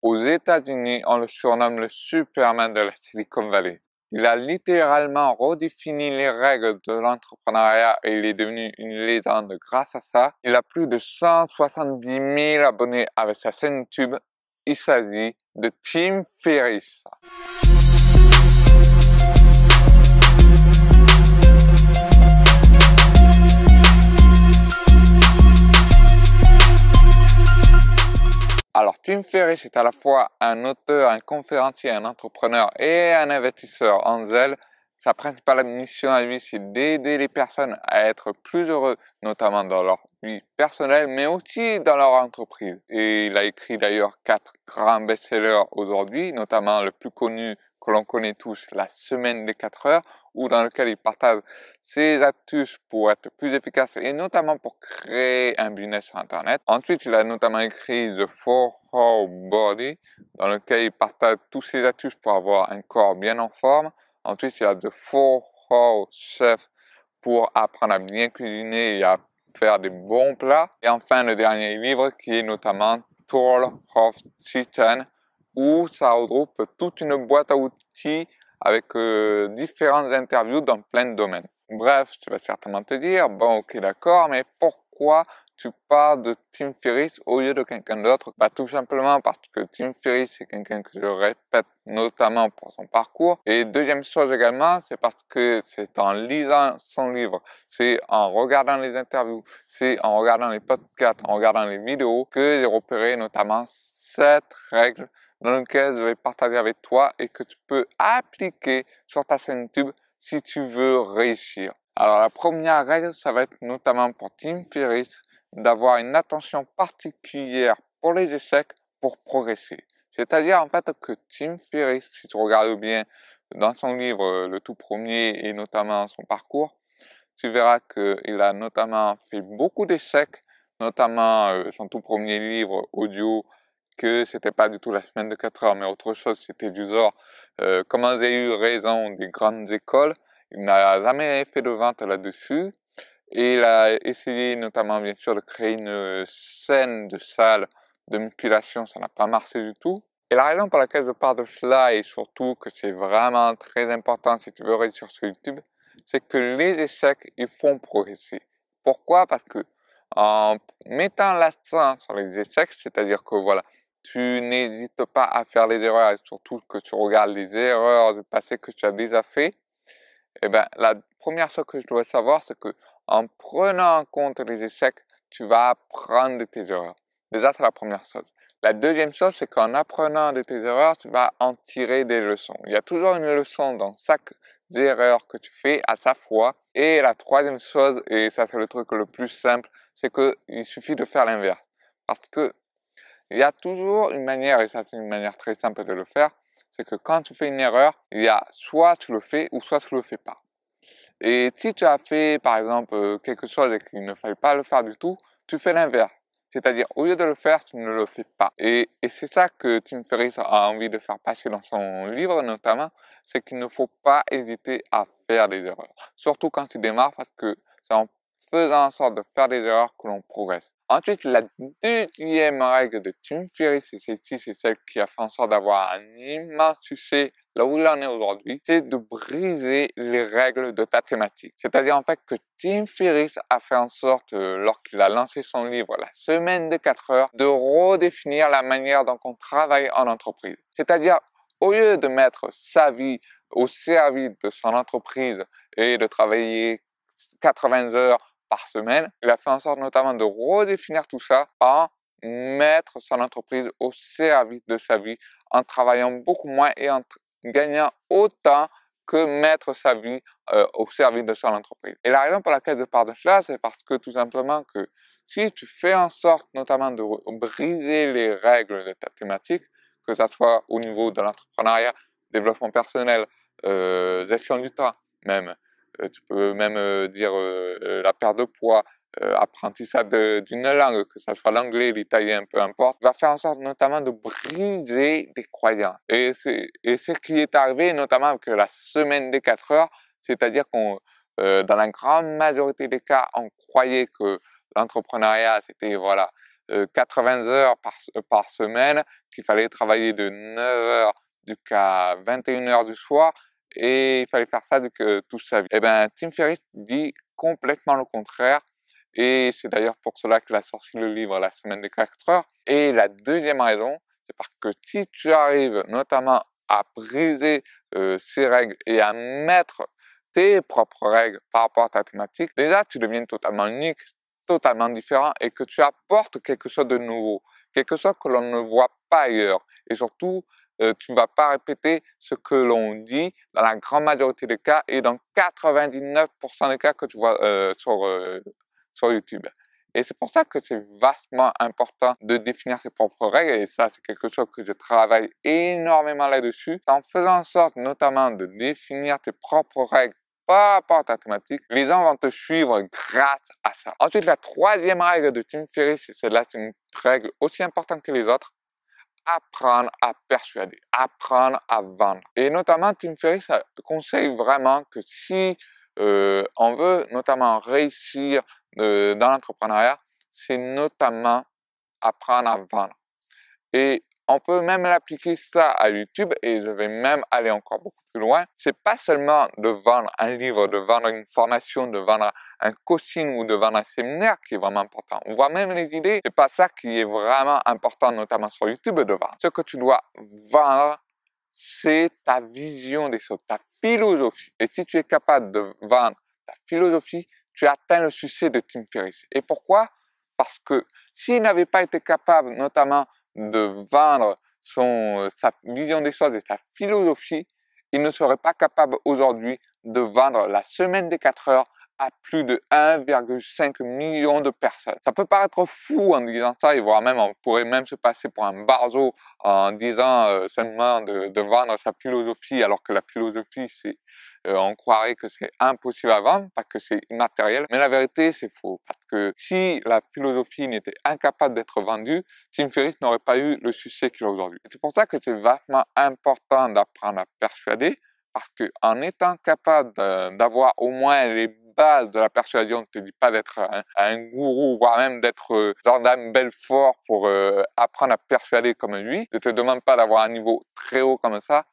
Aux États-Unis, on le surnomme le Superman de la Silicon Valley. Il a littéralement redéfini les règles de l'entrepreneuriat et il est devenu une légende grâce à ça. Il a plus de 170 000 abonnés avec sa chaîne YouTube. Il s'agit de Tim Ferriss. Alors, Tim Ferriss est à la fois un auteur, un conférencier, un entrepreneur et un investisseur en zèle. Sa principale mission à lui, c'est d'aider les personnes à être plus heureux, notamment dans leur vie personnelle, mais aussi dans leur entreprise. Et il a écrit d'ailleurs quatre grands best-sellers aujourd'hui, notamment le plus connu que l'on connaît tous, la semaine des 4 heures, ou dans lequel il partage ses astuces pour être plus efficace et notamment pour créer un business Internet. Ensuite, il a notamment écrit The Four Hour Body, dans lequel il partage tous ses astuces pour avoir un corps bien en forme. Ensuite, il a The Four Hour Chef pour apprendre à bien cuisiner et à faire des bons plats. Et enfin, le dernier livre qui est notamment Tour of Titan, où ça regroupe toute une boîte à outils avec euh, différentes interviews dans plein de domaines. Bref, tu vas certainement te dire, bon ok d'accord, mais pourquoi tu parles de Tim Ferriss au lieu de quelqu'un d'autre? Bah tout simplement parce que Tim Ferriss c'est quelqu'un que je répète notamment pour son parcours. Et deuxième chose également, c'est parce que c'est en lisant son livre, c'est en regardant les interviews, c'est en regardant les podcasts, en regardant les vidéos que j'ai repéré notamment cette règle dans lequel je vais partager avec toi et que tu peux appliquer sur ta chaîne YouTube si tu veux réussir. Alors la première règle, ça va être notamment pour Tim Ferriss d'avoir une attention particulière pour les échecs pour progresser. C'est-à-dire en fait que Tim Ferriss, si tu regardes bien dans son livre, le tout premier et notamment son parcours, tu verras qu'il a notamment fait beaucoup d'échecs, notamment euh, son tout premier livre audio que c'était pas du tout la semaine de 4 heures, mais autre chose, c'était du genre euh, comment j'ai eu raison des grandes écoles. Il n'a jamais fait de vente là-dessus. Et il a essayé notamment bien sûr de créer une scène de salle de musculation, ça n'a pas marché du tout. Et la raison pour laquelle je parle de cela et surtout que c'est vraiment très important si tu veux réussir sur YouTube, c'est que les échecs, ils font progresser. Pourquoi? Parce que en mettant l'accent sur les échecs, c'est-à-dire que voilà, tu n'hésites pas à faire les erreurs et surtout que tu regardes les erreurs du passé que tu as déjà fait, eh ben, la première chose que je dois savoir, c'est que en prenant en compte les échecs, tu vas apprendre de tes erreurs. Déjà, c'est la première chose. La deuxième chose, c'est qu'en apprenant de tes erreurs, tu vas en tirer des leçons. Il y a toujours une leçon dans chaque erreur que tu fais à sa fois. Et la troisième chose, et ça c'est le truc le plus simple, c'est qu'il suffit de faire l'inverse. Parce que il y a toujours une manière, et ça c'est une manière très simple de le faire, c'est que quand tu fais une erreur, il y a soit tu le fais ou soit tu le fais pas. Et si tu as fait par exemple euh, quelque chose et qu'il ne fallait pas le faire du tout, tu fais l'inverse. C'est-à-dire, au lieu de le faire, tu ne le fais pas. Et, et c'est ça que Tim Ferriss a envie de faire passer dans son livre, notamment, c'est qu'il ne faut pas hésiter à faire des erreurs. Surtout quand tu démarres, parce que c'est en faisant en sorte de faire des erreurs que l'on progresse. Ensuite, la deuxième règle de Tim Ferriss, c'est celle-ci, c'est celle qui a fait en sorte d'avoir un immense succès là où il en est aujourd'hui, c'est de briser les règles de ta thématique. C'est-à-dire en fait que Tim Ferriss a fait en sorte, euh, lorsqu'il a lancé son livre La semaine de 4 heures, de redéfinir la manière dont on travaille en entreprise. C'est-à-dire, au lieu de mettre sa vie au service de son entreprise et de travailler 80 heures par semaine. Il a fait en sorte notamment de redéfinir tout ça en mettre son entreprise au service de sa vie, en travaillant beaucoup moins et en gagnant autant que mettre sa vie euh, au service de son entreprise. Et la raison pour laquelle je parle de cela, c'est parce que tout simplement que si tu fais en sorte notamment de briser les règles de ta thématique, que ce soit au niveau de l'entrepreneuriat, développement personnel, euh, gestion du temps, même tu peux même euh, dire euh, la perte de poids, apprentissage d'une langue, que ce soit l'anglais, l'italien, peu importe, va faire en sorte notamment de briser des croyances. Et c'est ce qui est arrivé notamment avec la semaine des 4 heures, c'est-à-dire qu'on, dans la grande majorité des cas, on croyait que l'entrepreneuriat, c'était voilà, 80 heures par, par semaine, qu'il fallait travailler de 9 heures jusqu'à 21 heures du soir, et il fallait faire ça que toute sa vie. Eh ben, Tim Ferriss dit complètement le contraire. Et c'est d'ailleurs pour cela qu'il a sorti le livre La semaine des 4 heures. Et la deuxième raison, c'est parce que si tu arrives notamment à briser euh, ces règles et à mettre tes propres règles par rapport à ta thématique, déjà tu deviens totalement unique, totalement différent et que tu apportes quelque chose de nouveau, quelque chose que l'on ne voit pas ailleurs. Et surtout, euh, tu ne vas pas répéter ce que l'on dit dans la grande majorité des cas et dans 99% des cas que tu vois euh, sur, euh, sur YouTube. Et c'est pour ça que c'est vastement important de définir ses propres règles et ça c'est quelque chose que je travaille énormément là-dessus. En faisant en sorte notamment de définir tes propres règles par rapport à ta thématique, les gens vont te suivre grâce à ça. Ensuite, la troisième règle de Tim Ferriss, c'est là c'est une règle aussi importante que les autres, apprendre à persuader, apprendre à vendre. Et notamment, Tim Ferriss conseille vraiment que si euh, on veut notamment réussir euh, dans l'entrepreneuriat, c'est notamment apprendre à vendre. On peut même l'appliquer ça à YouTube et je vais même aller encore beaucoup plus loin. C'est pas seulement de vendre un livre, de vendre une formation, de vendre un coaching ou de vendre un séminaire qui est vraiment important. On voit même les idées, c'est pas ça qui est vraiment important, notamment sur YouTube, de vendre. Ce que tu dois vendre, c'est ta vision des choses, ta philosophie. Et si tu es capable de vendre ta philosophie, tu atteins le succès de Tim Ferriss. Et pourquoi? Parce que s'il n'avait pas été capable, notamment, de vendre son, euh, sa vision des choses et sa philosophie, il ne serait pas capable aujourd'hui de vendre la semaine des 4 heures à plus de 1,5 million de personnes. Ça peut paraître fou en disant ça, et voire même on pourrait même se passer pour un barzo en disant euh, seulement de, de, vendre sa philosophie, alors que la philosophie c'est euh, on croirait que c'est impossible à vendre parce que c'est immatériel. Mais la vérité, c'est faux. Parce que si la philosophie n'était incapable d'être vendue, Tim Ferriss n'aurait pas eu le succès qu'il a aujourd'hui. C'est pour ça que c'est vachement important d'apprendre à persuader parce que en étant capable d'avoir au moins les bases de la persuasion, ne te dis pas d'être un, gourou, voire même d'être euh, Jordan Belfort pour euh, apprendre à persuader comme lui. Je te demande pas d'avoir un niveau très haut comme ça,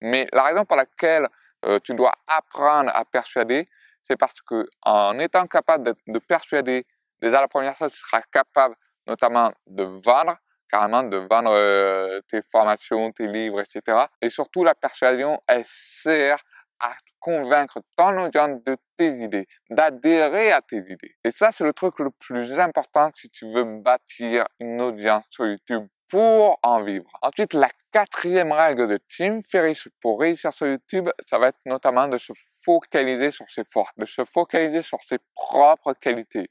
mais la raison pour laquelle euh, tu dois apprendre à persuader, c'est parce que en étant capable de, de, persuader, déjà la première chose, tu seras capable notamment de vendre, carrément de vendre euh, tes formations, tes livres, etc. Et surtout, la persuasion, elle sert à convaincre ton audience de tes idées, d'adhérer à tes idées. Et ça, c'est le truc le plus important si tu veux bâtir une audience sur YouTube pour en vivre. Ensuite, la quatrième règle de Tim Ferriss pour réussir sur YouTube, ça va être notamment de se focaliser sur ses forces, de se focaliser sur ses propres qualités.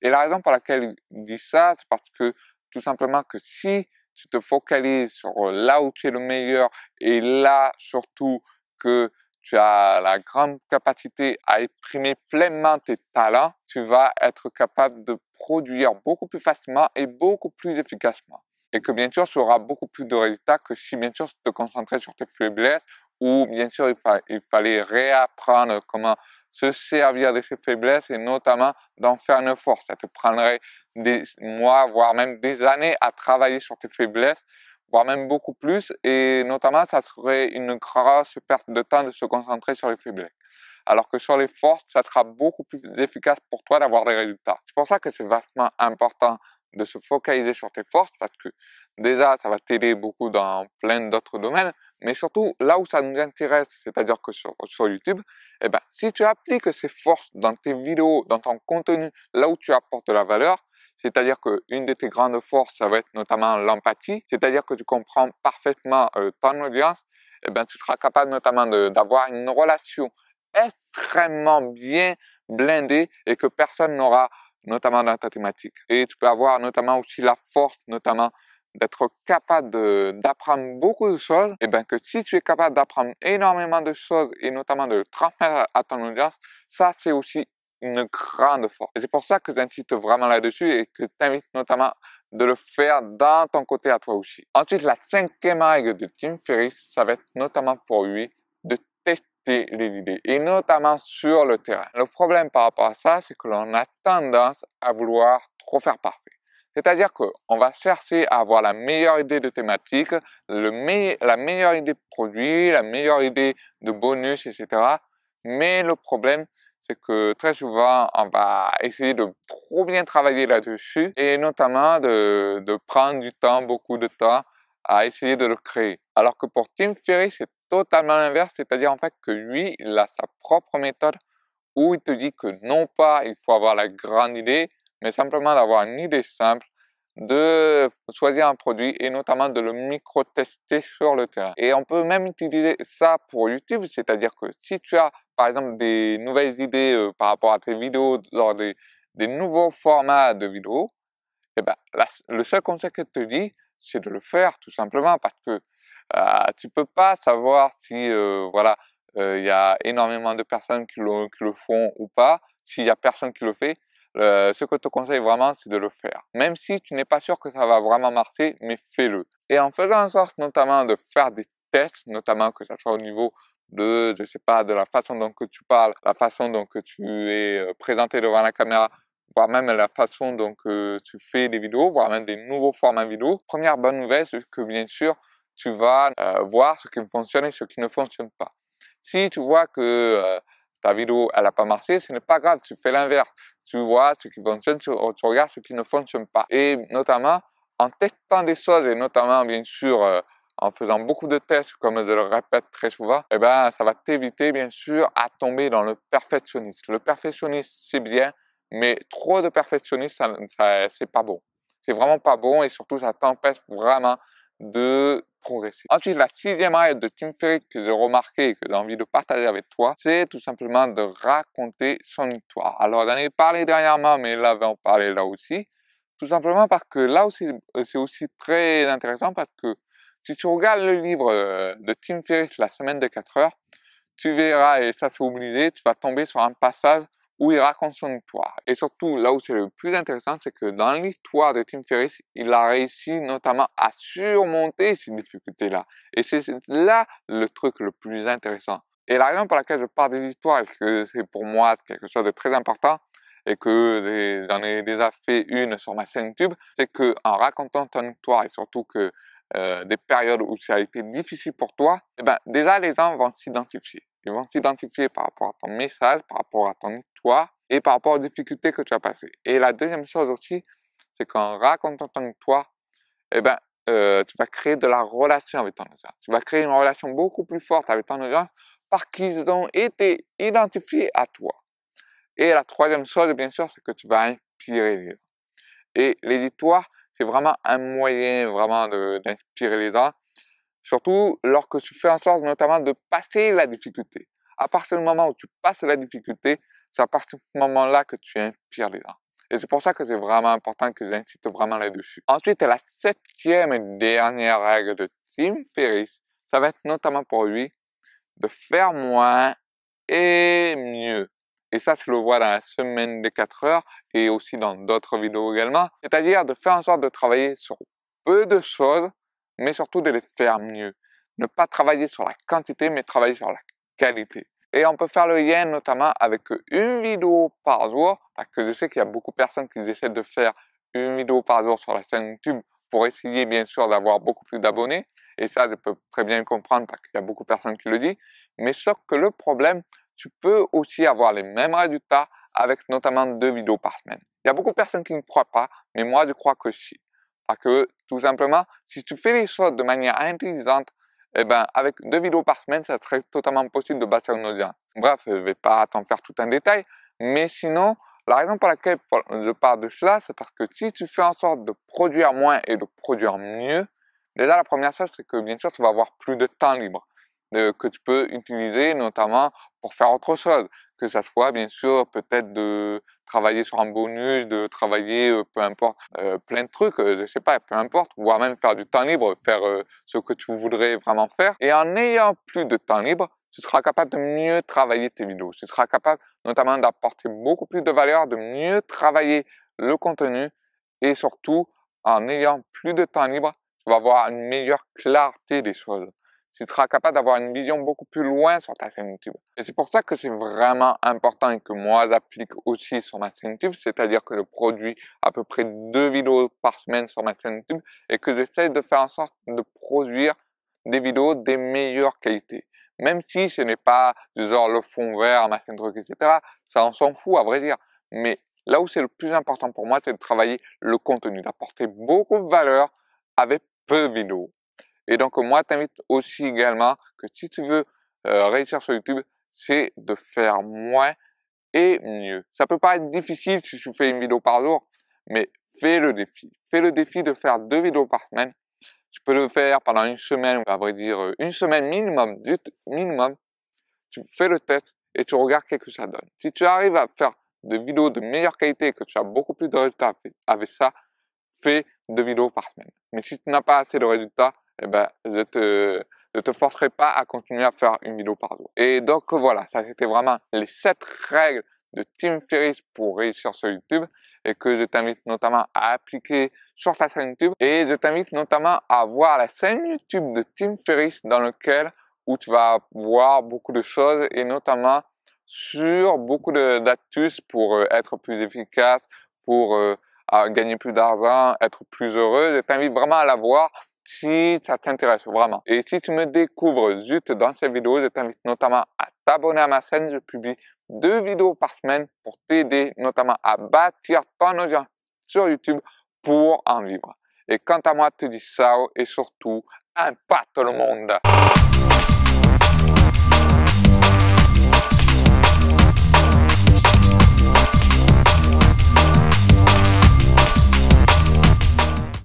Et la raison pour laquelle il dit ça, c'est parce que tout simplement que si tu te focalises sur là où tu es le meilleur et là surtout que tu as la grande capacité à exprimer pleinement tes talents, tu vas être capable de produire beaucoup plus facilement et beaucoup plus efficacement et que bien sûr tu auras beaucoup plus de résultats que si bien sûr tu te concentrais sur tes faiblesses ou bien sûr il, fallait réapprendre comment se servir de ces faiblesses et notamment d'en faire une force. Ça te prendrait des mois, voire même des années à travailler sur tes faiblesses, voire même beaucoup plus et notamment ça serait une grosse perte de temps de se concentrer sur les faiblesses. Alors que sur les forces, ça sera beaucoup plus efficace pour toi d'avoir des résultats. C'est pour ça que c'est vastement important de se focaliser sur tes forces parce que déjà, ça va t'aider beaucoup dans plein d'autres domaines, mais surtout là où ça nous intéresse, c'est-à-dire que sur, sur YouTube, eh ben, si tu appliques ces forces dans tes vidéos, dans ton contenu, là où tu apportes de la valeur, c'est-à-dire qu'une de tes grandes forces, ça va être notamment l'empathie, c'est-à-dire que tu comprends parfaitement euh, ton audience, eh ben, tu seras capable notamment d'avoir une relation extrêmement bien blindée et que personne n'aura notamment dans ta thématique. Et tu peux avoir notamment aussi la force, notamment d'être capable d'apprendre beaucoup de choses, et bien que si tu es capable d'apprendre énormément de choses et notamment de transmettre à ton audience, ça c'est aussi une grande force. Et c'est pour ça que j'insiste vraiment là-dessus et que t'invite notamment de le faire dans ton côté à toi aussi. Ensuite, la cinquième règle de Tim Ferriss, ça va être notamment pour lui de les idées, et notamment sur le terrain. Le problème par rapport à ça, c'est que l'on a tendance à vouloir trop faire parfait. C'est-à-dire qu'on va chercher à avoir la meilleure idée de thématique, le la meilleure idée de produit, la meilleure idée de bonus, etc. Mais le problème, c'est que très souvent, on va essayer de trop bien travailler là-dessus et notamment de, de prendre du temps, beaucoup de temps à essayer de le créer. Alors que pour Tim Ferriss, c'est totalement l'inverse, c'est-à-dire en fait que lui, il a sa propre méthode où il te dit que non pas il faut avoir la grande idée, mais simplement d'avoir une idée simple, de choisir un produit et notamment de le micro-tester sur le terrain. Et on peut même utiliser ça pour YouTube, c'est-à-dire que si tu as par exemple des nouvelles idées euh, par rapport à tes vidéos, genre des, des nouveaux formats de vidéos, eh ben, le seul conseil que je te dis, c'est de le faire tout simplement parce que euh, tu peux pas savoir si euh, voilà il y a énormément de personnes qui le, qui le font ou pas. S'il y a personne qui le fait, ce que je te conseille vraiment, c'est de le faire. Même si tu n'es pas sûr que ça va vraiment marcher, mais fais-le. Et en faisant en sorte notamment de faire des tests, notamment que ça soit au niveau de, je sais pas, de la façon dont que tu parles, la façon dont que tu es euh, présenté devant la caméra, voire même la façon dont tu fais des vidéos, voire même des nouveaux formats vidéo. Première bonne nouvelle, c'est que bien sûr, tu vas euh, voir ce qui fonctionne et ce qui ne fonctionne pas. Si tu vois que euh, ta vidéo, elle n'a pas marché, ce n'est pas grave, tu fais l'inverse. Tu vois ce qui fonctionne, tu, regardes ce qui ne fonctionne pas. Et notamment, en testant des choses, et notamment, bien sûr, euh, en faisant beaucoup de tests, comme je le répète très souvent, eh ben, ça va t'éviter, bien sûr, à tomber dans le perfectionnisme. Le perfectionnisme, c'est bien, mais trop de perfectionnisme, ça, ça c'est pas bon. C'est vraiment pas bon et surtout, ça t'empêche vraiment de progresser. Ensuite, la sixième règle de Tim Ferriss que j'ai remarqué et que j'ai envie de partager avec toi, c'est tout simplement de raconter son histoire. Alors, j'en ai parlé dernièrement, mais là, on va en parler là aussi. Tout simplement parce que là aussi, c'est aussi très intéressant parce que si tu regardes le livre euh, de Tim Ferriss, La semaine de 4 heures, tu verras, et ça c'est obligé, tu vas tomber sur un passage où il raconte son histoire. Et surtout, là où c'est le plus intéressant, c'est que dans l'histoire de Tim Ferriss, il a réussi notamment à surmonter ces difficultés-là. Et c'est là le truc le plus intéressant. Et la raison pour laquelle je parle des histoires, et que c'est pour moi quelque chose de très important, et que j'en ai déjà fait une sur ma chaîne YouTube, c'est que en racontant ton histoire, et surtout que euh, des périodes où ça a été difficile pour toi, eh ben, déjà les gens vont s'identifier. Ils vont s'identifier par rapport à ton message, par rapport à ton histoire et par rapport aux difficultés que tu as passées. Et la deuxième chose aussi, c'est qu'en racontant ton histoire, eh ben, euh, tu vas créer de la relation avec ton audience. Tu vas créer une relation beaucoup plus forte avec ton audience parce qu'ils ont été identifiés à toi. Et la troisième chose, bien sûr, c'est que tu vas inspirer les gens. Et les histoires, c'est vraiment un moyen vraiment d'inspirer les gens Surtout lorsque tu fais en sorte notamment de passer la difficulté. À partir du moment où tu passes la difficulté, c'est à partir de ce moment-là que tu inspires les gens. Et c'est pour ça que c'est vraiment important que j'insiste vraiment là-dessus. Ensuite, la septième et dernière règle de Tim Ferriss, ça va être notamment pour lui de faire moins et mieux. Et ça, tu le vois dans la semaine des 4 heures et aussi dans d'autres vidéos également. C'est-à-dire de faire en sorte de travailler sur peu de choses mais surtout de les faire mieux. Ne pas travailler sur la quantité, mais travailler sur la qualité. Et on peut faire le lien notamment avec une vidéo par jour, parce que je sais qu'il y a beaucoup de personnes qui essaient de faire une vidéo par jour sur la chaîne YouTube pour essayer bien sûr d'avoir beaucoup plus d'abonnés. Et ça, je peux très bien le comprendre parce qu'il y a beaucoup de personnes qui le disent. Mais sauf que le problème, tu peux aussi avoir les mêmes résultats avec notamment deux vidéos par semaine. Il y a beaucoup de personnes qui ne croient pas, mais moi je crois que si. Parce que, tout simplement, si tu fais les choses de manière intelligente, eh ben, avec deux vidéos par semaine, ça serait totalement possible de bâtir une audience. Bref, je ne vais pas t'en faire tout un détail, mais sinon, la raison pour laquelle je parle de cela, c'est parce que si tu fais en sorte de produire moins et de produire mieux, déjà la première chose, c'est que bien sûr, tu vas avoir plus de temps libre que tu peux utiliser notamment pour faire autre chose, que ça soit bien sûr peut-être de travailler sur un bonus, de travailler euh, peu importe euh, plein de trucs, euh, je sais pas, peu importe, voire même faire du temps libre, faire ce que tu voudrais vraiment faire. Et en ayant plus de temps libre, tu seras capable de mieux travailler tes vidéos. Tu seras capable notamment d'apporter beaucoup plus de valeur, de mieux travailler le contenu et surtout en ayant plus de temps libre, tu vas avoir une meilleure clarté des choses. Tu seras capable d'avoir une vision beaucoup plus loin sur ta chaîne YouTube. Et c'est pour ça que c'est vraiment important et que moi j'applique aussi sur ma chaîne YouTube, c'est-à-dire que je produis à peu près deux vidéos par semaine sur ma chaîne YouTube et que j'essaie de faire en sorte de produire des vidéos des meilleures qualités. Même si ce n'est pas du genre le fond vert, ma chaîne truc, etc. Ça on s'en fout à vrai dire. Mais là où c'est le plus important pour moi, c'est de travailler le contenu, d'apporter beaucoup de valeur avec peu de vidéos. Et donc moi, t'invite aussi également que si tu veux euh, réussir sur YouTube, c'est de faire moins et mieux. Ça peut pas être difficile si tu fais une vidéo par jour, mais fais le défi. Fais le défi de faire deux vidéos par semaine. Tu peux le faire pendant une semaine, à vrai dire euh, une semaine minimum, juste minimum. Tu fais le test et tu regardes ce que ça donne. Si tu arrives à faire des vidéos de meilleure qualité et que tu as beaucoup plus de résultats avec ça, fais deux vidéos par semaine. Mais si tu n'as pas assez de résultats, eh ben, je te, je te forcerai pas à continuer à faire une vidéo par jour. Et donc voilà, ça c'était vraiment les sept règles de Tim Ferriss pour réussir sur YouTube et que je t'invite notamment à appliquer sur ta chaîne YouTube et je t'invite notamment à voir la chaîne YouTube de Tim Ferriss dans lequel où tu vas voir beaucoup de choses et notamment sur beaucoup d'astuces pour euh, être plus efficace, pour euh, gagner plus d'argent, être plus heureux. Je t'invite vraiment à la voir si ça t'intéresse vraiment. Et si tu me découvres juste dans cette vidéo, je t'invite notamment à t'abonner à ma chaîne. Je publie deux vidéos par semaine pour t'aider notamment à bâtir ton audience sur YouTube pour en vivre. Et quant à moi, te dis ça et surtout, impacte le monde.